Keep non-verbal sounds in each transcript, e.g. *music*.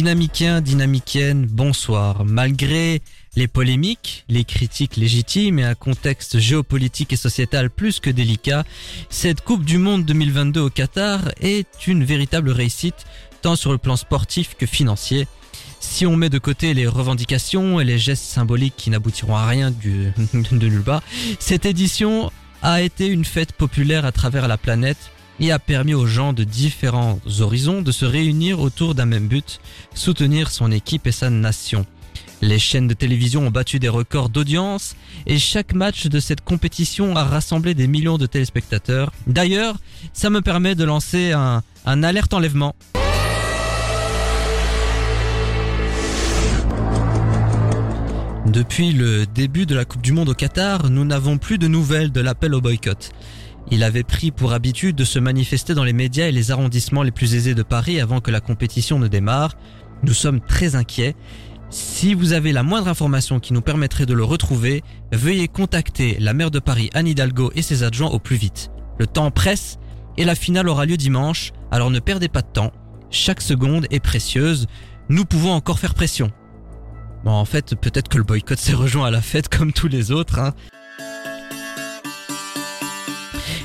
Dynamiquien, dynamicienne, bonsoir. Malgré les polémiques, les critiques légitimes et un contexte géopolitique et sociétal plus que délicat, cette Coupe du Monde 2022 au Qatar est une véritable réussite, tant sur le plan sportif que financier. Si on met de côté les revendications et les gestes symboliques qui n'aboutiront à rien *laughs* de nulle part, cette édition a été une fête populaire à travers la planète et a permis aux gens de différents horizons de se réunir autour d'un même but, soutenir son équipe et sa nation. Les chaînes de télévision ont battu des records d'audience et chaque match de cette compétition a rassemblé des millions de téléspectateurs. D'ailleurs, ça me permet de lancer un, un alerte enlèvement. Depuis le début de la Coupe du Monde au Qatar, nous n'avons plus de nouvelles de l'appel au boycott. Il avait pris pour habitude de se manifester dans les médias et les arrondissements les plus aisés de Paris avant que la compétition ne démarre. Nous sommes très inquiets. Si vous avez la moindre information qui nous permettrait de le retrouver, veuillez contacter la maire de Paris Anne Hidalgo et ses adjoints au plus vite. Le temps presse et la finale aura lieu dimanche, alors ne perdez pas de temps. Chaque seconde est précieuse. Nous pouvons encore faire pression. Bon, en fait, peut-être que le boycott s'est rejoint à la fête comme tous les autres. Hein.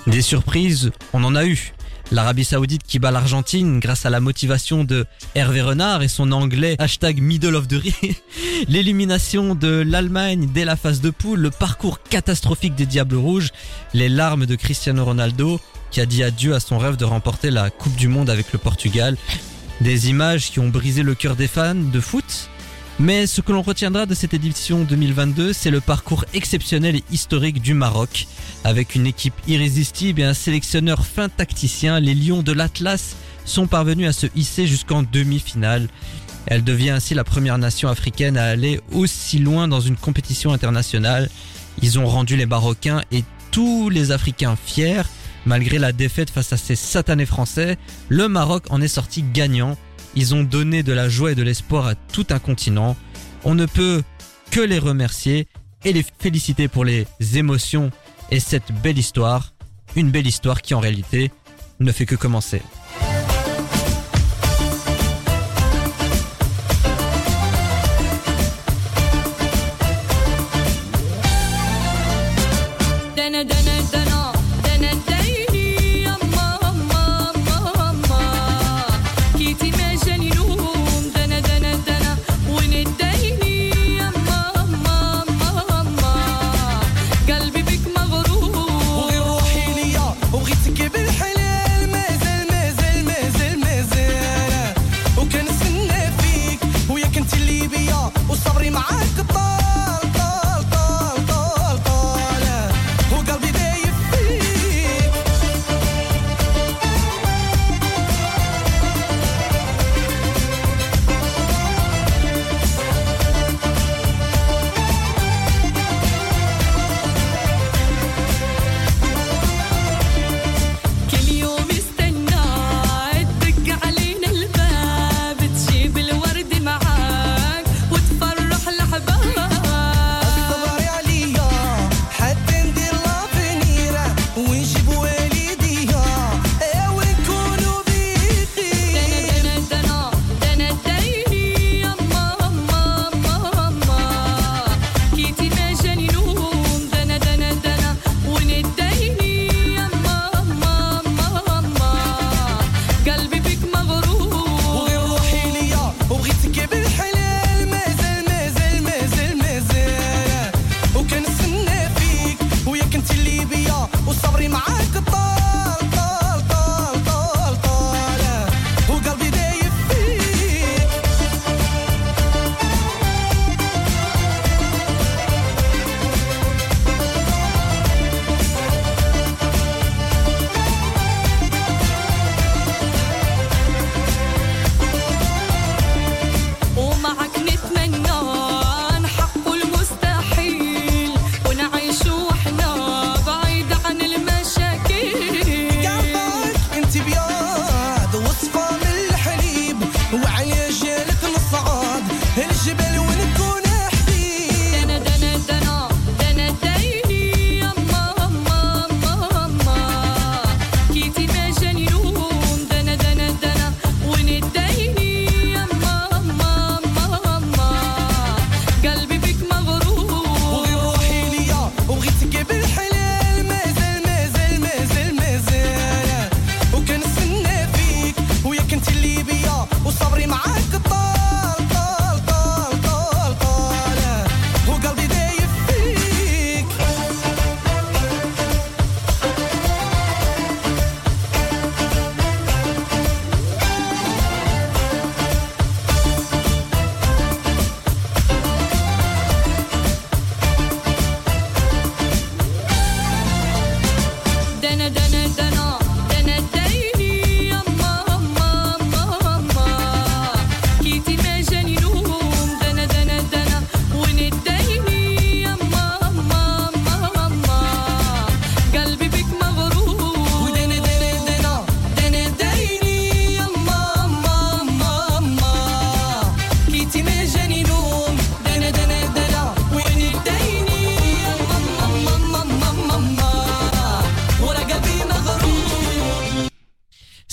Des surprises, on en a eu. L'Arabie Saoudite qui bat l'Argentine grâce à la motivation de Hervé Renard et son anglais hashtag middle of the ring. *laughs* L'élimination de l'Allemagne dès la phase de poule, le parcours catastrophique des Diables Rouges, les larmes de Cristiano Ronaldo qui a dit adieu à son rêve de remporter la Coupe du Monde avec le Portugal. Des images qui ont brisé le cœur des fans de foot mais ce que l'on retiendra de cette édition 2022, c'est le parcours exceptionnel et historique du Maroc. Avec une équipe irrésistible et un sélectionneur fin tacticien, les Lions de l'Atlas sont parvenus à se hisser jusqu'en demi-finale. Elle devient ainsi la première nation africaine à aller aussi loin dans une compétition internationale. Ils ont rendu les Marocains et tous les Africains fiers. Malgré la défaite face à ces satanés français, le Maroc en est sorti gagnant ils ont donné de la joie et de l'espoir à tout un continent. On ne peut que les remercier et les féliciter pour les émotions et cette belle histoire. Une belle histoire qui en réalité ne fait que commencer.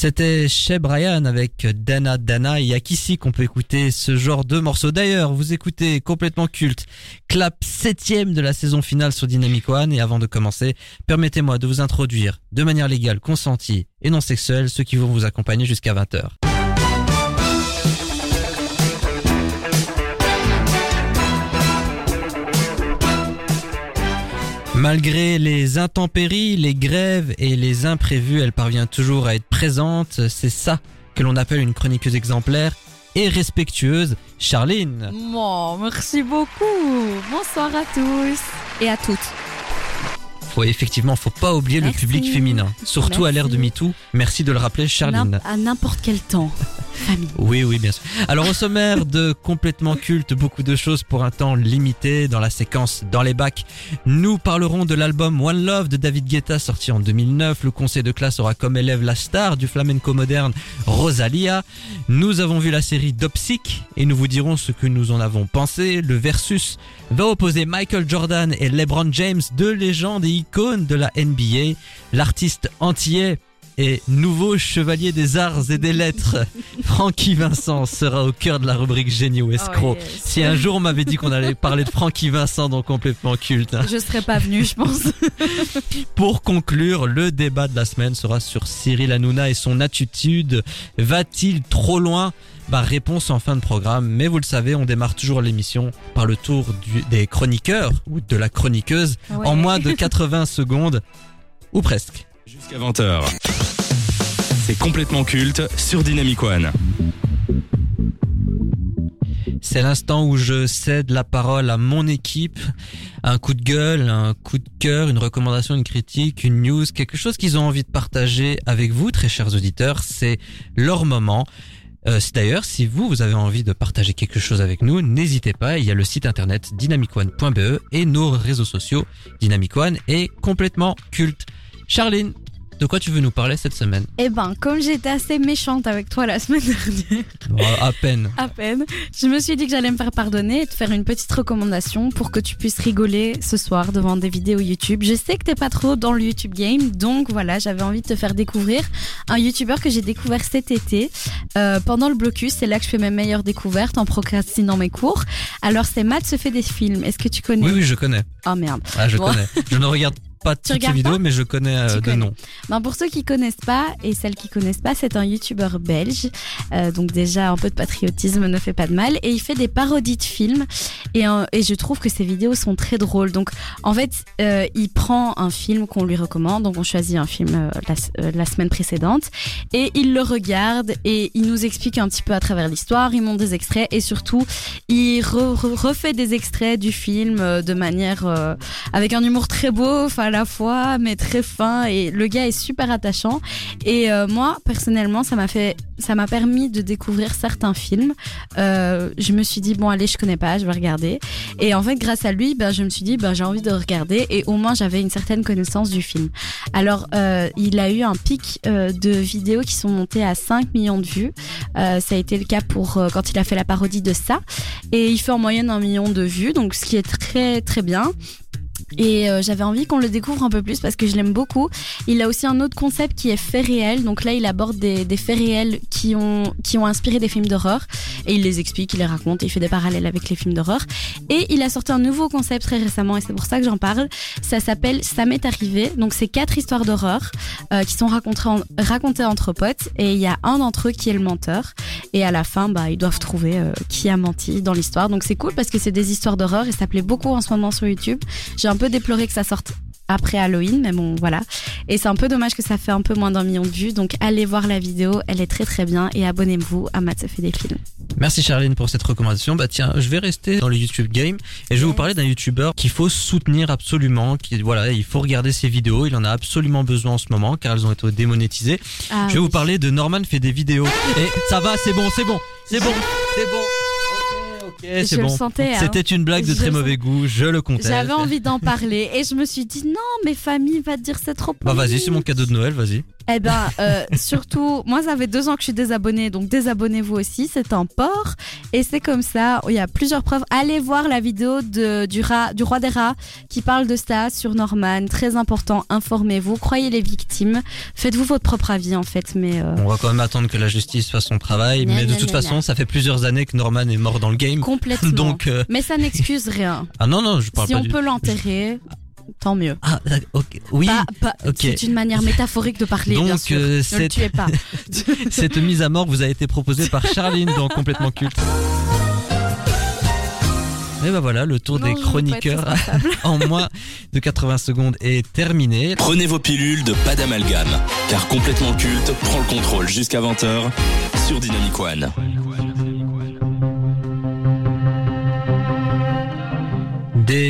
C'était chez Brian avec Dana Dana. Il y a qu'ici qu'on peut écouter ce genre de morceau. D'ailleurs, vous écoutez complètement culte. Clap septième de la saison finale sur Dynamic One. Et avant de commencer, permettez-moi de vous introduire de manière légale, consentie et non sexuelle ceux qui vont vous accompagner jusqu'à 20h. Malgré les intempéries, les grèves et les imprévus, elle parvient toujours à être présente. C'est ça que l'on appelle une chroniqueuse exemplaire et respectueuse, Charline. Bon, merci beaucoup. Bonsoir à tous et à toutes. Oui, effectivement, faut pas oublier le public féminin, surtout à l'ère de. MeToo. Merci de le rappeler, Charline. À n'importe quel temps. *laughs* Famille. Oui, oui, bien sûr. Alors au sommaire de complètement culte, beaucoup de choses pour un temps limité dans la séquence dans les bacs. Nous parlerons de l'album One Love de David Guetta sorti en 2009. Le conseil de classe aura comme élève la star du flamenco moderne Rosalia. Nous avons vu la série Dopsic et nous vous dirons ce que nous en avons pensé. Le versus va opposer Michael Jordan et LeBron James, deux légendes et icônes de la NBA. L'artiste antillais et nouveau chevalier des arts et des lettres, *laughs* Francky Vincent sera au cœur de la rubrique génie ou escroc. Oh, yes. Si un jour on m'avait dit qu'on allait parler de Francky Vincent dans complètement culte. hein. Je serais pas venue, je pense. *laughs* Pour conclure, le débat de la semaine sera sur Cyril Hanouna et son attitude. Va-t-il trop loin? Bah, réponse en fin de programme, mais vous le savez, on démarre toujours l'émission par le tour du- des chroniqueurs ou de la chroniqueuse en moins de 80 *laughs* secondes, ou presque. Jusqu'à 20h. C'est complètement culte sur Dynamic One. C'est l'instant où je cède la parole à mon équipe. Un coup de gueule, un coup de cœur, une recommandation, une critique, une news, quelque chose qu'ils ont envie de partager avec vous, très chers auditeurs. C'est leur moment. Euh, D'ailleurs, si vous, vous avez envie de partager quelque chose avec nous, n'hésitez pas. Il y a le site internet dynamicone.be et nos réseaux sociaux. Dynamic One est complètement culte. Charline, de quoi tu veux nous parler cette semaine? Eh ben, comme j'étais assez méchante avec toi la semaine *laughs* dernière, Oh, À peine. à peine, je me suis dit que j'allais me faire pardonner et te faire une petite recommandation pour que tu puisses rigoler ce soir devant des vidéos YouTube. Je sais que t'es pas trop dans le YouTube game, donc voilà, j'avais envie de te faire découvrir un YouTuber que j'ai découvert cet été euh, pendant le blocus. C'est là que je fais mes meilleures découvertes en procrastinant mes cours. Alors c'est Matt se fait des films. Est-ce que tu connais? Oui, oui, je connais. Oh merde. Ah, je Bon. connais. Je ne regarde pas toutes regardes vidéos, mais je connais euh, de nom. Ben, pour ceux qui connaissent pas et celles qui connaissent pas, c'est un youtubeur belge. Euh, donc déjà un peu de patriotisme ne fait pas de mal. Et il fait des parodies de films. Et, euh, et je trouve que ses vidéos sont très drôles. Donc en fait, euh, il prend un film qu'on lui recommande, donc on choisit un film euh, la, la semaine précédente. Et il le regarde et il nous explique un petit peu à travers l'histoire, il montre des extraits et surtout il re- re- refait des extraits du film de manière avec un humour très beau, enfin la fois, mais très fin. Et le gars est super attachant. Et euh, moi, personnellement, ça m'a fait, ça m'a permis de découvrir certains films. Euh, je me suis dit bon, allez, je connais pas, je vais regarder. Et en fait, grâce à lui, ben, je me suis dit, ben, j'ai envie de regarder. Et au moins, j'avais une certaine connaissance du film. Alors, euh, il a eu un pic de vidéos qui sont montées à 5 millions de vues. Ça a été le cas pour quand il a fait la parodie de ça. Et il fait en moyenne un million de vues, donc ce qui est très très bien. Et euh, j'avais envie qu'on le découvre un peu plus parce que je l'aime beaucoup. Il a aussi un autre concept qui est fait réel. Donc là, il aborde des, des faits réels qui ont, qui ont inspiré des films d'horreur. Et il les explique, il les raconte, il fait des parallèles avec les films d'horreur. Et il a sorti un nouveau concept très récemment et c'est pour ça que j'en parle. Ça s'appelle Ça m'est arrivé. Donc c'est quatre histoires d'horreur euh, qui sont racontées, en- racontées entre potes. Et il y a un d'entre eux qui est le menteur. Et à la fin, bah, ils doivent trouver euh, qui a menti dans l'histoire. Donc c'est cool parce que c'est des histoires d'horreur et ça plaît beaucoup en ce moment sur YouTube. J'ai peu déploré que ça sorte après Halloween, mais bon, voilà. Et c'est un peu dommage que ça fait un peu moins d'un million de vues. Donc allez voir la vidéo, elle est très très bien. Et abonnez-vous à Matt se fait des films. Merci Charline pour cette recommandation. Bah tiens, je vais rester dans le YouTube game et je vais vous parler d'un YouTuber qu'il faut soutenir absolument. Qui voilà, il faut regarder ses vidéos. Il en a absolument besoin en ce moment car elles ont été démonétisées. Ah je vais oui. vous parler de Norman fait des vidéos. Et ça va, c'est bon, c'est bon, c'est bon, c'est bon. Ok, c'est bon. hein. C'était une blague de Je très mauvais goût. Je le conteste. J'avais envie d'en parler et je me suis dit non, mais famille va te dire c'est trop. Bah vas-y, c'est mon cadeau de Noël, vas-y. Eh ben, euh, *laughs* surtout, moi, ça fait deux ans que je suis désabonnée, donc désabonnez-vous aussi. C'est un port. Et c'est comme ça. Il y a plusieurs preuves. Allez voir la vidéo de, du, rat, du roi des rats qui parle de ça sur Norman. Très important. Informez-vous. Croyez les victimes. Faites-vous votre propre avis, en fait. Mais euh, On va quand même attendre que la justice fasse son travail, mais de toute façon, ça fait plusieurs années que Norman est mort dans le game. complètement. *laughs* Donc, euh, Mais ça n'excuse rien. ah non, non, je parle Si pas on du peut l'enterrer, tant mieux. Ah, d'ac- ok, oui. Pas- pas- ok. C'est une manière métaphorique de parler, bien Donc, sûr. euh, ne le cette, tuez pas. *laughs* cette mise à mort vous a été proposée par Charline dans Complètement Culte. Et ben voilà, le tour Non, des chroniqueurs *laughs* en moins de 80 secondes est terminé. Prenez vos pilules de pas d'amalgame, car complètement culte prend le contrôle jusqu'à 20h sur Dynamic One.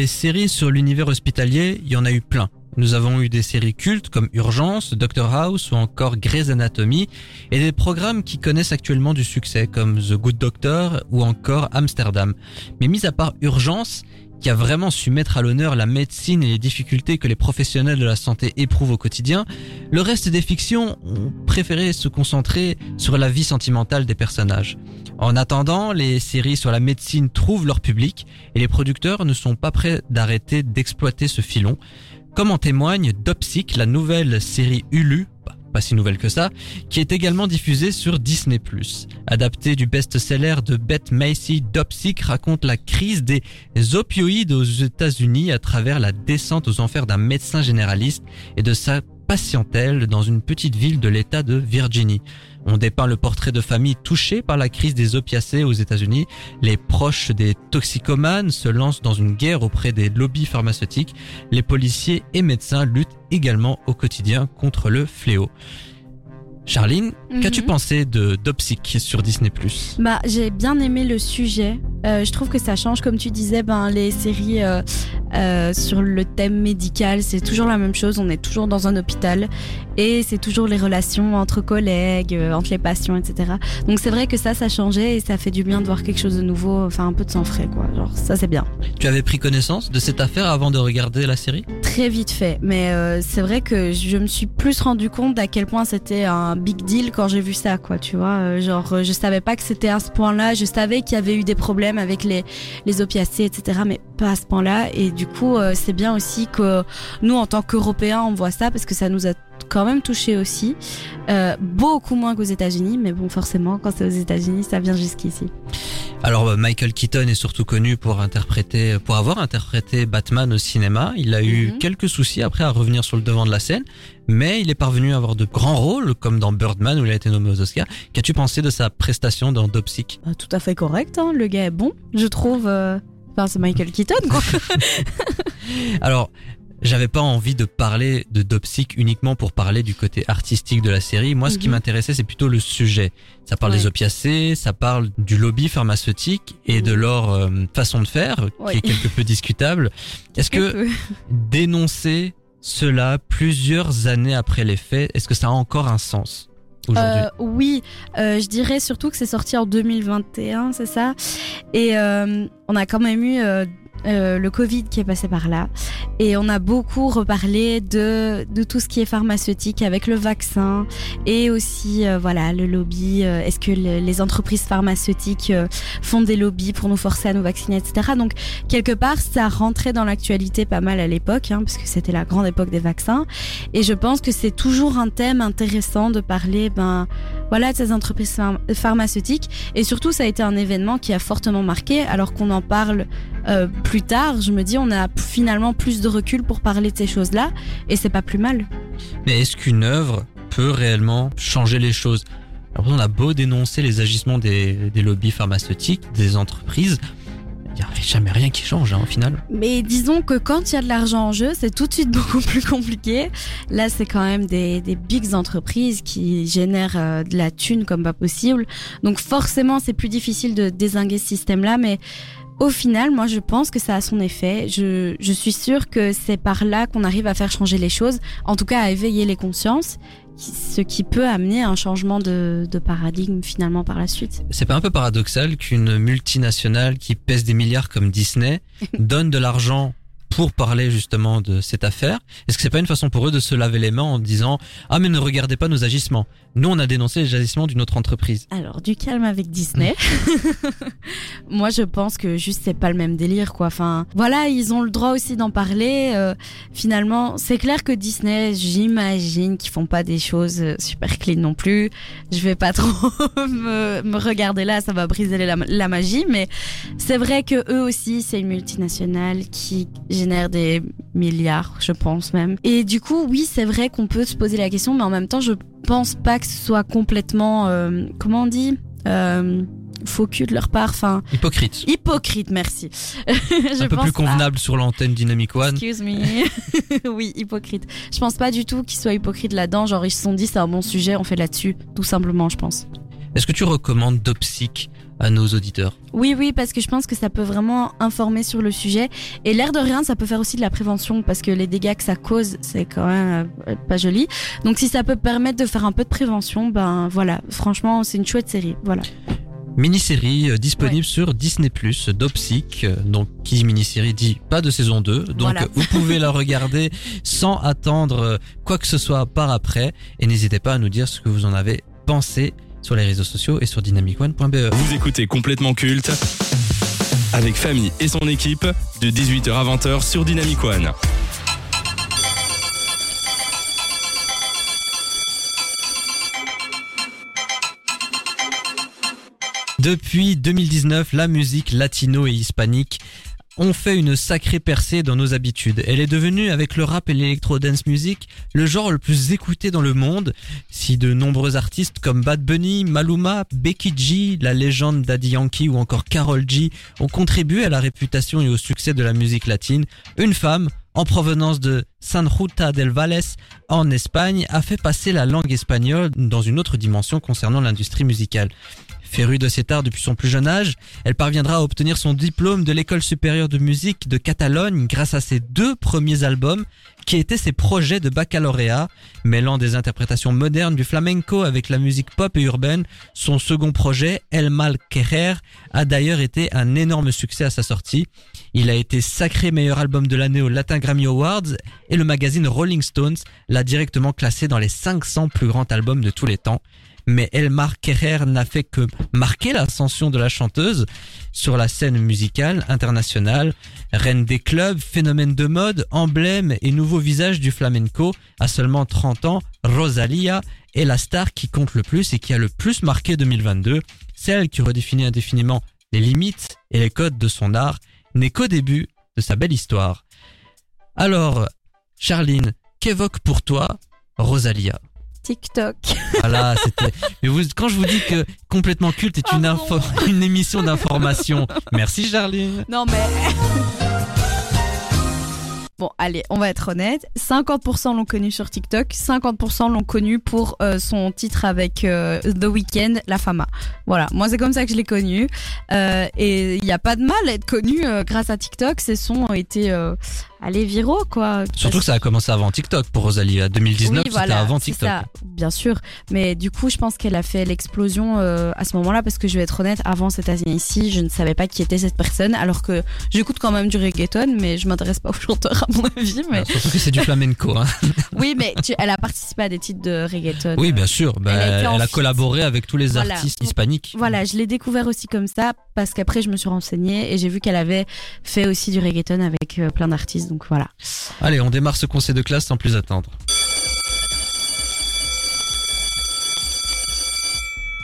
Des séries sur l'univers hospitalier, il y en a eu plein. Nous avons eu des séries cultes comme Urgence, Doctor House ou encore Grey's Anatomy et des programmes qui connaissent actuellement du succès comme The Good Doctor ou encore Amsterdam. Mais mis à part Urgence, qui a vraiment su mettre à l'honneur la médecine et les difficultés que les professionnels de la santé éprouvent au quotidien, le reste des fictions ont préféré se concentrer sur la vie sentimentale des personnages. En attendant, les séries sur la médecine trouvent leur public et les producteurs ne sont pas prêts d'arrêter d'exploiter ce filon. Comme en témoigne Dopsic, la nouvelle série Hulu, pas si nouvelle que ça, qui est également diffusée sur Disney+. Adapté du best-seller de Beth Macy, Dopsic raconte la crise des opioïdes aux États-Unis à travers la descente aux enfers d'un médecin généraliste et de sa patientèle dans une petite ville de l'État de Virginie. On dépeint le portrait de familles touchées par la crise des opiacés aux États-Unis. Les proches des toxicomanes se lancent dans une guerre auprès des lobbies pharmaceutiques. Les policiers et médecins luttent également au quotidien contre le fléau. Charline, qu'as-tu Mhm. pensé de Dopsic sur Disney+. Bah, j'ai bien aimé le sujet. Euh, je trouve que ça change, comme tu disais, ben les séries euh, euh, sur le thème médical, c'est toujours la même chose. On est toujours dans un hôpital et c'est toujours les relations entre collègues, entre les patients, etc. Donc c'est vrai que ça, ça changeait et ça fait du bien de voir quelque chose de nouveau, enfin un peu de sang frais, quoi. Genre ça, c'est bien. Tu avais pris connaissance de cette affaire avant de regarder la série? Très vite fait, mais c'est vrai que je me suis plus rendu compte à quel point c'était un big deal quand j'ai vu ça, quoi. Tu vois, Euh, genre euh, je savais pas que c'était à ce point-là. Je savais qu'il y avait eu des problèmes avec les les opiacés, etc. Mais pas à ce point-là. Et du coup, euh, c'est bien aussi que nous, en tant qu'Européens, on voit ça parce que ça nous a quand même touché aussi, Euh, beaucoup moins qu'aux États-Unis. Mais bon, forcément, quand c'est aux États-Unis, ça vient jusqu'ici. Alors euh, Michael Keaton est surtout connu pour interpréter, pour avoir interprété Batman au cinéma. Il a eu Mhm. quelques soucis après à revenir sur le devant de la scène, mais il est parvenu à avoir de grands rôles, comme dans Birdman où il a été nommé aux Oscars. Qu'as-tu pensé de sa prestation dans Dopsic Bah, tout à fait correct. Hein. Le gars est bon, je trouve. euh, Enfin, c'est Michael Keaton, quoi. *laughs* *laughs* Alors, j'avais pas envie de parler de Dopsic uniquement pour parler du côté artistique de la série. Moi, ce qui Mhm. m'intéressait, c'est plutôt le sujet. Ça parle des opiacés, ça parle du lobby pharmaceutique et de Mhm. leur euh, façon de faire, Ouais. qui est quelque peu discutable. Est-ce que dénoncer cela plusieurs années après les faits, est-ce que ça a encore un sens aujourd'hui? Euh, oui, euh, je dirais surtout que c'est sorti en 2021, c'est ça? Et euh, on a quand même eu euh, le Covid qui est passé par là. Et on a beaucoup reparlé de, de tout ce qui est pharmaceutique avec le vaccin et aussi euh, voilà le lobby. euh, Est-ce que le- les entreprises pharmaceutiques euh, font des lobbies pour nous forcer à nous vacciner, etc. Donc quelque part, ça rentrait dans l'actualité pas mal à l'époque, hein, parce que c'était la grande époque des vaccins. Et je pense que c'est toujours un thème intéressant de parler, ben voilà, de ces entreprises phar- pharmaceutiques. Et surtout, ça a été un événement qui a fortement marqué, alors qu'on en parle euh, plus tard. Je me dis, on a finalement plus de recul pour parler de ces choses-là, et c'est pas plus mal. Mais est-ce qu'une œuvre peut réellement changer les choses? On a beau dénoncer les agissements des, des lobbies pharmaceutiques, des entreprises, il n'y a jamais rien qui change hein, au final. Mais disons que quand il y a de l'argent en jeu, c'est tout de suite beaucoup *laughs* plus compliqué. Là, c'est quand même des, des big entreprises qui génèrent euh, de la thune comme pas possible. Donc forcément, c'est plus difficile de désinguer ce système-là, mais au final, moi, je pense que ça a son effet. Je, je suis sûre que c'est par là qu'on arrive à faire changer les choses, en tout cas à éveiller les consciences, ce qui peut amener à un changement de, de paradigme finalement par la suite. C'est pas un peu paradoxal qu'une multinationale qui pèse des milliards comme Disney *laughs* donne de l'argent pour parler justement de cette affaire Est-ce que c'est pas une façon pour eux de se laver les mains en disant ah mais ne regardez pas nos agissements Nous on a dénoncé les agissements d'une autre entreprise. Alors du calme avec Disney. *laughs* Moi je pense que juste c'est pas le même délire quoi. Enfin voilà ils ont le droit aussi d'en parler. Euh, finalement c'est clair que Disney j'imagine qu'ils font pas des choses euh, super clean non plus. Je vais pas *laughs* trop me, me regarder là ça va briser la, la magie mais c'est vrai que eux aussi c'est une multinationale qui génère des milliards je pense même. Et du coup oui c'est vrai qu'on peut se poser la question mais en même temps je pense pas que ce soit complètement euh, comment on dit euh, faux cul de leur part. Enfin, Hypocrite. hypocrite, merci. *laughs* je Un peu pense plus convenable sur l'antenne Dynamic One. Excuse me. *laughs* oui, hypocrite. Je pense pas du tout qu'ils soient hypocrites là-dedans. Genre, ils se sont dit, c'est un bon sujet, on fait là-dessus. Tout simplement, je pense. Est-ce que tu recommandes Dopsic? À nos auditeurs Oui, oui, parce que je pense que ça peut vraiment informer sur le sujet. Et l'air de rien, ça peut faire aussi de la prévention parce que les dégâts que ça cause, c'est quand même euh, pas joli. Donc, si ça peut permettre de faire un peu de prévention, ben voilà. Franchement, c'est une chouette série. Voilà. Mini-série euh, disponible sur Disney+, Dopsic, euh, donc qui dit mini-série dit pas de saison 2, donc Voilà. vous pouvez la regarder *laughs* sans attendre quoi que ce soit par après, et n'hésitez pas à nous dire ce que vous en avez pensé sur les réseaux sociaux et sur dynamicone.be. Vous écoutez complètement culte avec Famille et son équipe de 18h à 20h sur Dynamic One. Depuis 2019, la musique latino et hispanique ont fait une sacrée percée dans nos habitudes. Elle est devenue, avec le rap et l'électro dance music, le genre le plus écouté dans le monde. Si de nombreux artistes comme Bad Bunny, Maluma, Becky G, la légende Daddy Yankee ou encore Carol G ont contribué à la réputation et au succès de la musique latine, une femme, en provenance de San Juta del Valles, en Espagne, a fait passer la langue espagnole dans une autre dimension concernant l'industrie musicale. Férue de cet art depuis son plus jeune âge, elle parviendra à obtenir son diplôme de l'école supérieure de musique de Catalogne grâce à ses deux premiers albums qui étaient ses projets de baccalauréat, mêlant des interprétations modernes du flamenco avec la musique pop et urbaine. Son second projet, El Mal Querer, a d'ailleurs été un énorme succès à sa sortie. Il a été sacré meilleur album de l'année au Latin Grammy Awards et le magazine Rolling Stones l'a directement classé dans les 500 plus grands albums de tous les temps mais Elmar Kerrer n'a fait que marquer l'ascension de la chanteuse sur la scène musicale internationale. Reine des clubs, phénomène de mode, emblème et nouveau visage du flamenco, à seulement 30 ans, Rosalia est la star qui compte le plus et qui a le plus marqué 2022. Celle qui redéfinit indéfiniment les limites et les codes de son art n'est qu'au début de sa belle histoire. Alors, Charline, qu'évoque pour toi Rosalia? TikTok. voilà, c'était. Mais vous, quand je vous dis que complètement culte est une info, *laughs* une émission d'information. Merci Charline. Non mais. Bon, allez, on va être honnête. 50% l'ont connu sur TikTok, 50% l'ont connu pour euh, son titre avec euh, The Weeknd, La Fama. Voilà, moi c'est comme ça que je l'ai connu. Euh, et il n'y a pas de mal à être connu grâce à TikTok. Ces sons ont été, euh, allez, viraux, quoi. Surtout que ça a commencé avant TikTok pour Rosalie. 2019, Oui, c'était avant TikTok. ça, bien sûr. Mais du coup, je pense qu'elle a fait l'explosion euh, à ce moment-là parce que je vais être honnête, avant cette année ici, je ne savais pas qui était cette personne, alors que j'écoute quand même du reggaeton, mais je m'intéresse pas aux chanteurs à mon avis. Mais Alors, surtout que c'est du flamenco. Hein. *laughs* oui, mais tu- elle a participé à des titres de reggaeton. Oui, bien sûr. Bah, Elle a elle, collaboré avec tous les Voilà. artistes hispaniques. Voilà, je l'ai découvert aussi comme ça parce qu'après je me suis renseignée et j'ai vu qu'elle avait fait aussi du reggaeton avec euh, plein d'artistes. Allez, on démarre ce conseil de classe sans plus attendre.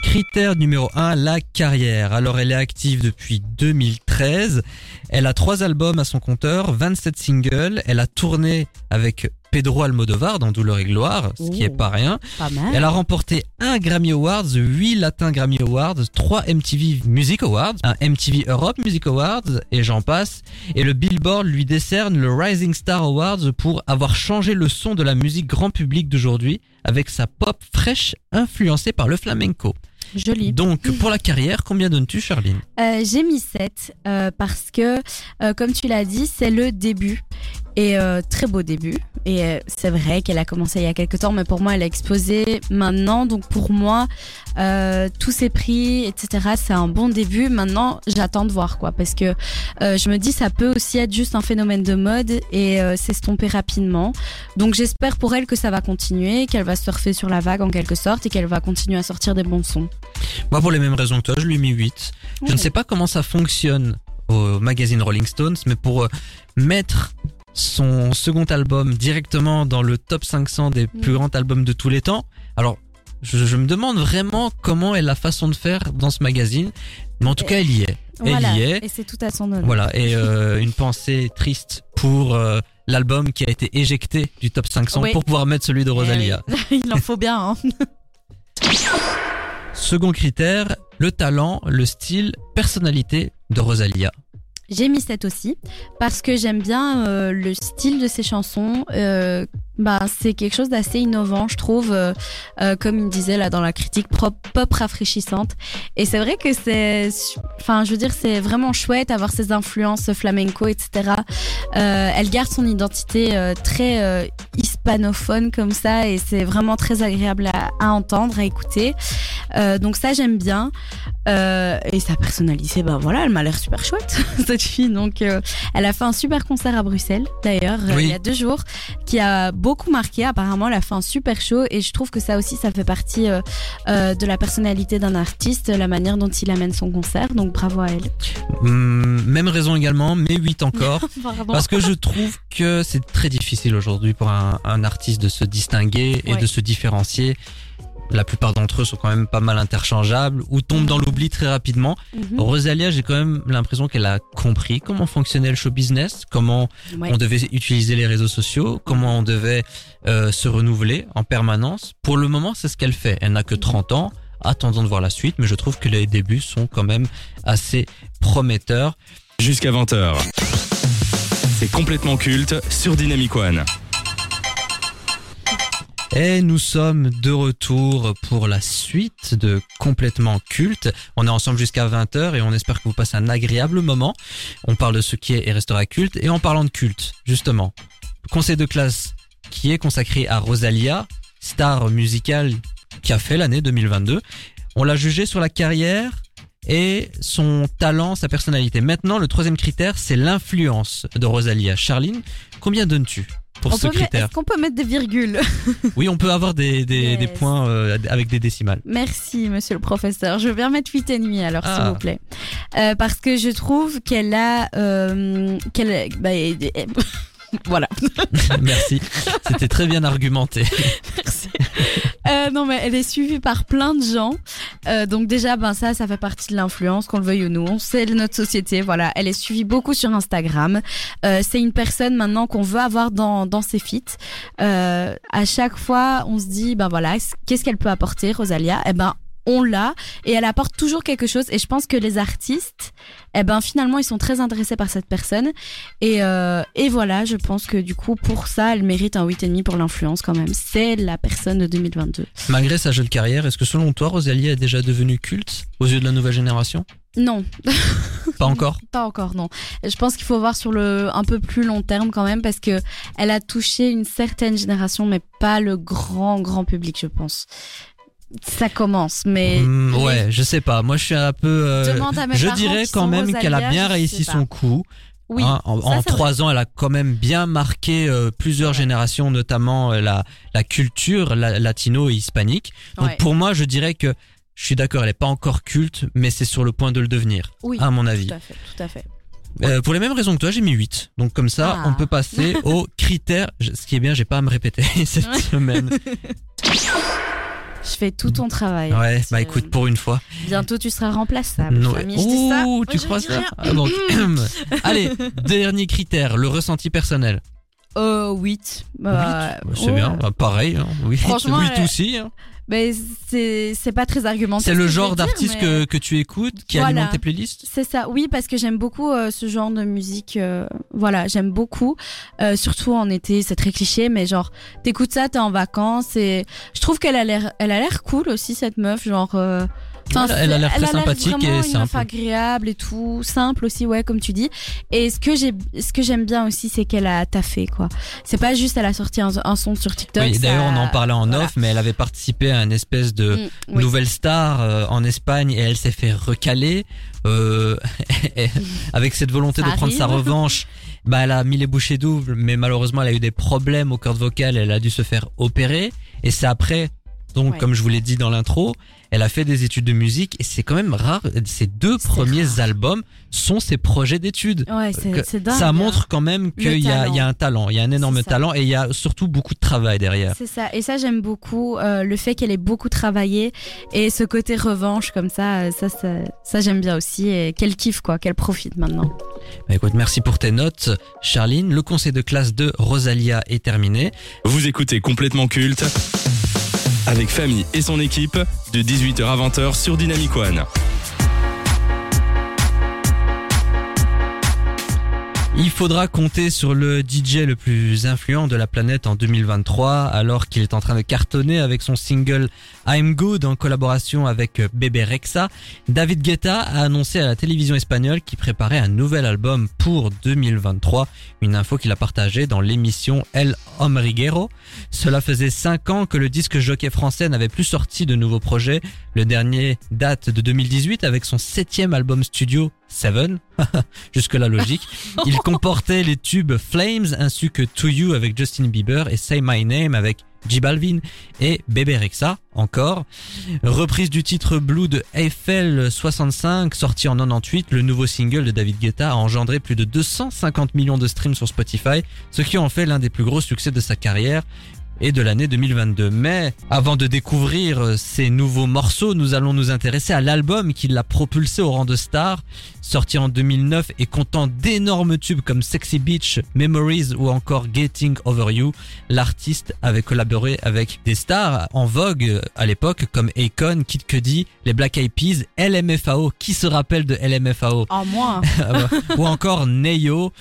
Critère numéro 1, la carrière. Alors elle est active depuis 2013. Elle a trois albums à son compteur, 27 singles. Elle a tourné avec Pedro Almodovar dans Douleur et Gloire, ce qui Oh. est pas rien. Pas. Elle a remporté un Grammy Awards, 8 Latin Grammy Awards, 3 MTV Music Awards, un MTV Europe Music Awards, et j'en passe. Et le Billboard lui décerne le Rising Star Awards pour avoir changé le son de la musique grand public d'aujourd'hui avec sa pop fraîche influencée par le flamenco. Joli. Donc, pour la carrière, combien donnes-tu, Charline? Euh, j'ai mis 7 euh, parce que, euh, comme tu l'as dit, c'est le début. Et euh, très beau début. Et euh, c'est vrai qu'elle a commencé il y a quelques temps, mais pour moi, elle a explosé maintenant. Donc pour moi, euh, tous ces prix, etc., c'est un bon début. Maintenant, j'attends de voir quoi, parce que euh, je me dis ça peut aussi être juste un phénomène de mode et s'estomper rapidement. Donc j'espère pour elle que ça va continuer, qu'elle va surfer sur la vague en quelque sorte et qu'elle va continuer à sortir des bons sons. Moi, pour les mêmes raisons que toi, je lui ai mis 8. Je ne sais pas comment ça fonctionne au magazine Rolling Stones, mais pour mettre son second album directement dans le top 500 des plus Mm. grands albums de tous les temps, alors je, je me demande vraiment comment est la façon de faire dans ce magazine, mais en tout cas, elle y est. Elle Voilà. y est. Et c'est tout à son honneur. Voilà, et *laughs* euh, une pensée triste pour euh, l'album qui a été éjecté du top 500 Oui. pour pouvoir mettre celui de Eh Rosalia. *laughs* Il en faut bien. Hein. Second critère, le talent, le style, personnalité de Rosalia. J'ai mis 7 aussi parce que j'aime bien euh, le style de ses chansons. Euh, bah, c'est quelque chose d'assez innovant, je trouve, euh, euh, comme il disait là dans la critique, pop, pop rafraîchissante. Et c'est vrai que c'est, enfin, je veux dire, c'est vraiment chouette avoir ses influences flamenco, etc. Euh, elle garde son identité euh, très euh, hispanophone comme ça, et c'est vraiment très agréable à, à entendre, à écouter. Euh, donc ça, j'aime bien. Euh, et sa personnalité, bah voilà, elle m'a l'air super chouette *laughs* cette fille. Donc, euh, elle a fait un super concert à Bruxelles, d'ailleurs, Oui. il y a deux jours, qui a beaucoup marqué. Apparemment, elle a fait un super show et je trouve que ça aussi, ça fait partie euh, euh, de la personnalité d'un artiste, la manière dont il amène son concert. Donc, bravo à elle. Hum, même raison également, mais 8 encore. *laughs* Parce que je trouve que c'est très difficile aujourd'hui pour un, un artiste de se distinguer et Ouais. de se différencier. La plupart d'entre eux sont quand même pas mal interchangeables ou tombent dans l'oubli très rapidement. Mhm. Rosalia, j'ai quand même l'impression qu'elle a compris comment fonctionnait le show business, comment Ouais. on devait utiliser les réseaux sociaux, comment on devait euh, se renouveler en permanence. Pour le moment, c'est ce qu'elle fait. Elle n'a que 30 ans. Attendons de voir la suite, mais je trouve que les débuts sont quand même assez prometteurs. Jusqu'à 20h. C'est complètement culte sur Dynamic One. Et nous sommes de retour pour la suite de Complètement Culte. On est ensemble jusqu'à 20h et on espère que vous passez un agréable moment. On parle de ce qui est et restera culte. Et en parlant de culte, justement, conseil de classe qui est consacré à Rosalia, star musicale qui a fait l'année 2022. On l'a jugé sur la carrière et son talent, sa personnalité. Maintenant, le troisième critère, c'est l'influence de Rosalia. Charline, combien donnes-tu? Pour On ce critère Est-ce qu'on peut mettre des virgules *laughs* oui, on peut avoir des, des, Yes. des points euh, avec des décimales. Merci, monsieur le professeur. Je bien mettre 8 et demi, alors, s'il Ah. vous plaît. Euh, parce que je trouve qu'elle a... Euh, qu'elle, bah, *laughs* voilà. *laughs* Merci. C'était très bien argumenté. Merci. Euh, non, mais elle est suivie par plein de gens. Euh, donc déjà, ben ça, ça fait partie de l'influence, qu'on le veuille ou non. C'est notre société, voilà. Elle est suivie beaucoup sur Instagram. Euh, c'est une personne maintenant qu'on veut avoir dans, dans ses feats. Euh, à chaque fois, on se dit, ben voilà, qu'est-ce qu'elle peut apporter, Rosalia? Eh ben, on l'a et elle apporte toujours quelque chose. Et je pense que les artistes, eh ben finalement, ils sont très intéressés par cette personne. Et, euh, et voilà, je pense que du coup, pour ça, elle mérite un 8,5 pour l'influence quand même. C'est la personne de 2022. Malgré sa jeune carrière, est-ce que selon toi, Rosalie est déjà devenue culte aux yeux de la nouvelle génération? Non, Pas encore? *laughs* Pas encore, non. Je pense qu'il faut voir sur le un peu plus long terme quand même parce que elle a touché une certaine génération, mais pas le grand, grand public, je pense. Ça commence, mais. Hmm, Ouais, je sais pas. Moi, je suis un peu. euh, je dirais quand même qu'elle a bien réussi son coup. Oui. Hein, en ça, en c'est trois ans, elle a quand même bien marqué euh, plusieurs générations, notamment euh, la, la culture la- latino et hispanique. Donc Ouais. pour moi, je dirais que je suis d'accord, elle est pas encore culte, mais c'est sur le point de le devenir, Oui. à mon avis. Tout à fait, tout à fait. Euh, pour les mêmes raisons que toi, j'ai mis 8. Donc comme ça, Ah. on peut passer *laughs* aux critères. Ce qui est bien, j'ai pas à me répéter *laughs* cette semaine. *laughs* Je fais tout ton travail. Ouais, bah écoute, pour une fois. Bientôt, tu seras remplaçable. Ça. Ouh, Moi, tu crois ça. Ah, *clears throat* Allez, dernier critère, le ressenti personnel. Euh, 8. Bah, c'est ouais. bien, bah, pareil. Hein. Oui, Franchement, 8 elle- aussi. hein. Mais c'est c'est pas très argumenté. C'est ce le genre d'artiste mais- que, que tu écoutes, qui Voilà. alimente tes playlists? C'est ça, oui, parce que j'aime beaucoup euh, ce genre de musique. euh, voilà, j'aime beaucoup. Euh, surtout en été, c'est très cliché, mais genre, t'écoutes ça, t'es en vacances et je trouve qu'elle a l'air, elle a l'air cool aussi cette meuf. Genre, euh, Enfin, Elle a- elle a l'air très sympathique et simple. agréable et tout, simple aussi, ouais, comme tu dis. Et ce que j'ai, ce que j'aime bien aussi, c'est qu'elle a taffé, quoi. C'est pas juste elle a sorti un, un son sur TikTok. Oui, d'ailleurs, on en parlait en voilà. off, mais elle avait participé à une espèce de Mm, oui. nouvelle star euh, en Espagne et elle s'est fait recaler. Euh, *laughs* avec cette volonté Ça de prendre sa revanche, bah, elle a mis les bouchées doubles, mais malheureusement, elle a eu des problèmes aux cordes vocales, elle a dû se faire opérer. Et c'est après, donc, Ouais. comme je vous l'ai dit dans l'intro, elle a fait des études de musique et c'est quand même rare. Ses deux premiers rare. albums sont ses projets d'études. Ouais, c'est, dingue. ça montre quand même qu'il y a, talent. il y a un talent, il y a un énorme talent et il y a surtout beaucoup de travail derrière. C'est ça. Et ça, j'aime beaucoup euh, le fait qu'elle ait beaucoup travaillé et ce côté revanche comme ça, euh, ça, ça, ça, j'aime bien aussi et qu'elle kiffe quoi, qu'elle profite maintenant. Bah, écoute, merci pour tes notes, Charline. Le conseil de classe de Rosalia est terminé. Vous écoutez complètement culte avec Famille et son équipe de 18h à 20h sur Dynamic One. Il faudra compter sur le DJ le plus influent de la planète en 2023, alors qu'il est en train de cartonner avec son single I'm Good en collaboration avec Bebe Rexa. David Guetta a annoncé à la télévision espagnole qu'il préparait un nouvel album pour 2023, une info qu'il a partagée dans l'émission El Hombriguero. Cela faisait 5 ans que le disque jockey français n'avait plus sorti de nouveaux projets. Le dernier date de 2018 avec son septième album studio Seven. *laughs* Jusque la logique. *laughs* Il comportait les tubes Flames ainsi que To You avec Justin Bieber et Say My Name avec J Balvin et Bebe Rexha encore. Reprise du titre Blue de Eiffel 65 sorti en 98, le nouveau single de David Guetta a engendré plus de 250 millions de streams sur Spotify, ce qui en fait l'un des plus gros succès de sa carrière et de l'année 2022. Mais avant de découvrir euh, ces nouveaux morceaux, nous allons nous intéresser à l'album qui l'a propulsé au rang de star, sorti en 2009 et comptant d'énormes tubes comme Sexy Beach, Memories ou encore Getting Over You. L'artiste avait collaboré avec des stars en vogue euh, à l'époque comme Akon, Kid Cudi, les Black Eyed Peas, LMFAO. Qui se rappelle de LMFAO En moins. *laughs* ah bah, ou encore Neyo,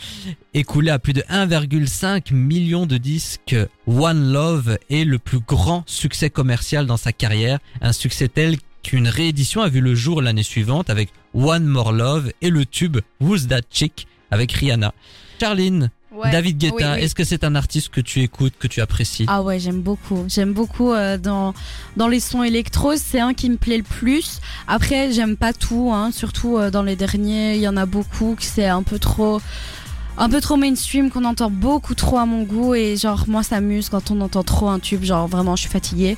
écoulé à plus de 1,5 million de disques. One Love est le plus grand succès commercial dans sa carrière, un succès tel qu'une réédition a vu le jour l'année suivante avec One More Love et le tube Who's That Chick avec Rihanna. Charline, Ouais. David Guetta, Oui, oui. est-ce que c'est un artiste que tu écoutes, que tu apprécies? Ah ouais, j'aime beaucoup. J'aime beaucoup euh, dans dans les sons électro, c'est un qui me plaît le plus. Après, j'aime pas tout, hein, surtout euh, dans les derniers, il y en a beaucoup que c'est un peu trop un peu trop mainstream qu'on entend beaucoup trop à mon goût et genre moi ça m'amuse quand on entend trop un tube genre vraiment je suis fatiguée.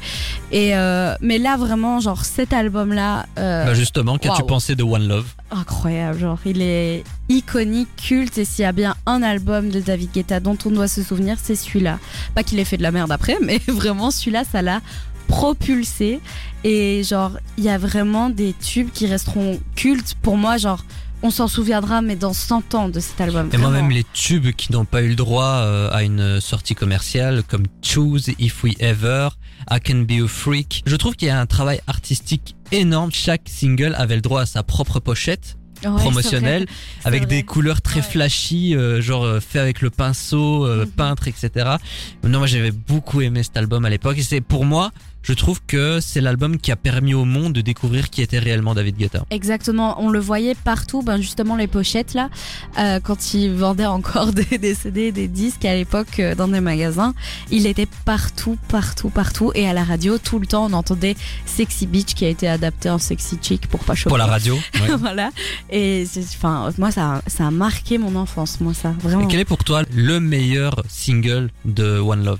Et euh, mais là vraiment genre cet album là Bah justement, qu'as-tu pensé de One Love? Incroyable genre il est iconique culte et s'il y a bien un album de David Guetta dont on doit se souvenir c'est celui-là. Pas qu'il ait fait de la merde après mais *laughs* vraiment celui-là ça l'a propulsé. Et genre il y a vraiment des tubes qui resteront cultes pour moi genre on s'en souviendra mais dans 100 ans de cet album Et moi-même, les tubes qui n'ont pas eu le droit euh, à une sortie commerciale, comme Choose, If We Ever, I Can Be a Freak, je trouve qu'il y a un travail artistique énorme. Chaque single avait le droit à sa propre pochette Ouais, promotionnelle, avec vrai. des couleurs très Ouais. flashy, euh, genre euh, fait avec le pinceau, euh, Mhm. peintre, etc. Non, moi j'avais beaucoup aimé cet album à l'époque. Et c'est pour moi, je trouve que c'est l'album qui a permis au monde de découvrir qui était réellement David Guetta. Exactement, on le voyait partout, ben justement les pochettes là, euh, quand il vendait encore *laughs* des, des CD, des disques à l'époque euh, dans des magasins, il était partout, partout, partout, et à la radio tout le temps on entendait Sexy Beach qui a été adapté en Sexy Chick pour pas choquer. Pour la radio. *laughs* ouais. voilà, et enfin moi ça, a- ça a marqué mon enfance, moi ça, vraiment. Et quel est pour toi le meilleur single de One Love?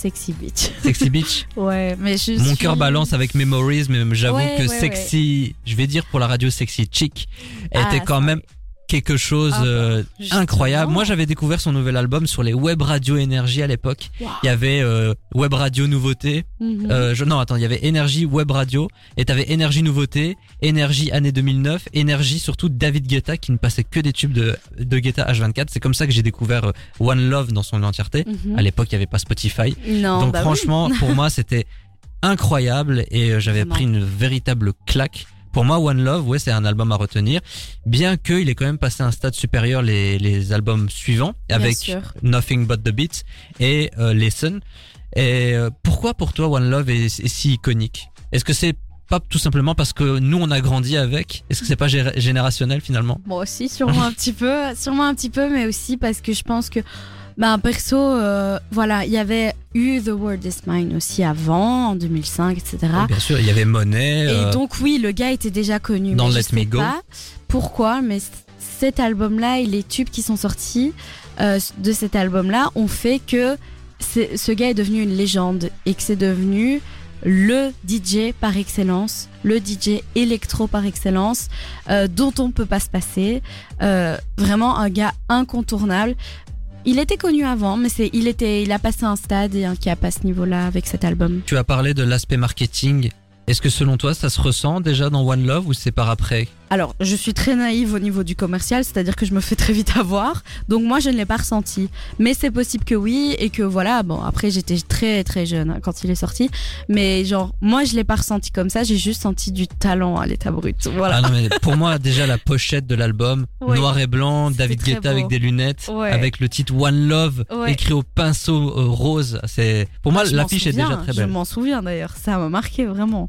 Sexy Beach. *laughs* Sexy Beach *laughs* Ouais, mais je Mon suis- cœur balance avec Memories, mais j'avoue Ouais, que ouais, sexy, je vais dire pour la radio sexy chick, Ah, était quand même quelque chose Ah bah, euh, incroyable. Moi, j'avais découvert son nouvel album sur les web radio énergie à l'époque. Wow. Il y avait euh, web radio nouveauté. Mhm. Euh, je, non, attends, il y avait énergie web radio et t'avais énergie nouveauté, énergie année 2009, énergie surtout David Guetta qui ne passait que des tubes de de Guetta H24. C'est comme ça que j'ai découvert euh, One Love dans son entièreté. Mhm. À l'époque, il y avait pas Spotify. Non, Donc bah oui. franchement, pour *laughs* moi, c'était incroyable et euh, j'avais pris une véritable claque. Pour moi, One Love, ouais, c'est un album à retenir, bien qu'il ait quand même passé un stade supérieur les, les albums suivants, Bien avec sûr. Nothing But The Beats et euh, Listen. Et euh, pourquoi pour toi One Love est, est si iconique? Est-ce que c'est pas tout simplement parce que nous on a grandi avec? Est-ce que c'est pas gé- générationnel finalement? Moi aussi, sûrement un petit peu, sûrement un petit peu, mais aussi parce que je pense que, ben perso, euh, voilà, il y avait eu The World Is Mine aussi avant, en 2005, etc. Bien sûr, il y avait Monet. euh, Et donc oui, le gars était déjà connu. dans mais je Let Me sais Go. pas pourquoi, mais cet album-là et les tubes qui sont sortis euh, de cet album-là ont fait que ce gars est devenu une légende et que c'est devenu le DJ par excellence, le DJ électro par excellence, euh, dont on peut pas se passer. Euh, vraiment un gars incontournable. Il était connu avant, mais c'est, il a passé un stade et un cap à ce niveau-là avec cet album. Tu as parlé de l'aspect marketing. Est-ce que selon toi ça se ressent déjà dans One Love ou c'est par après? Alors, je suis très naïve au niveau du commercial, c'est-à-dire que je me fais très vite avoir. Donc moi, je ne l'ai pas ressenti. Mais c'est possible que oui, et que voilà, bon, après, j'étais très très jeune hein, quand il est sorti. Mais genre, moi, je l'ai pas ressenti comme ça, j'ai juste senti du talent à l'état brut. Voilà. Ah non, mais pour moi déjà la pochette de l'album *laughs* noir et blanc, David Guetta beau. avec des lunettes, Ouais. avec le titre One Love Ouais. écrit au pinceau euh, rose. C'est pour moi Ah, je l'affiche est déjà très Je belle. m'en souviens d'ailleurs, ça m'a marqué vraiment.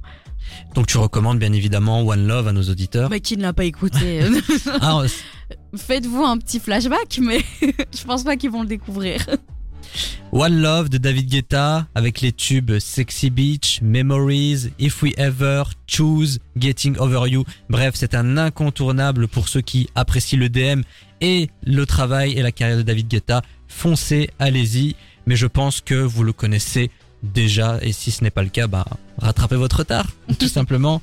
Donc tu recommandes bien évidemment One Love à nos auditeurs. Mais qui ne l'a pas écouté *laughs* *laughs* Ah, Faites-vous un petit flashback, mais *laughs* je pense pas qu'ils vont le découvrir. One Love de David Guetta avec les tubes Sexy Beach, Memories, If We Ever, Choose, Getting Over You. Bref, c'est un incontournable pour ceux qui apprécient le DM et le travail et la carrière de David Guetta. Foncez, allez-y. Mais je pense que vous le connaissez déjà et si ce n'est pas le cas, bah, rattrapez votre retard, *laughs* tout simplement.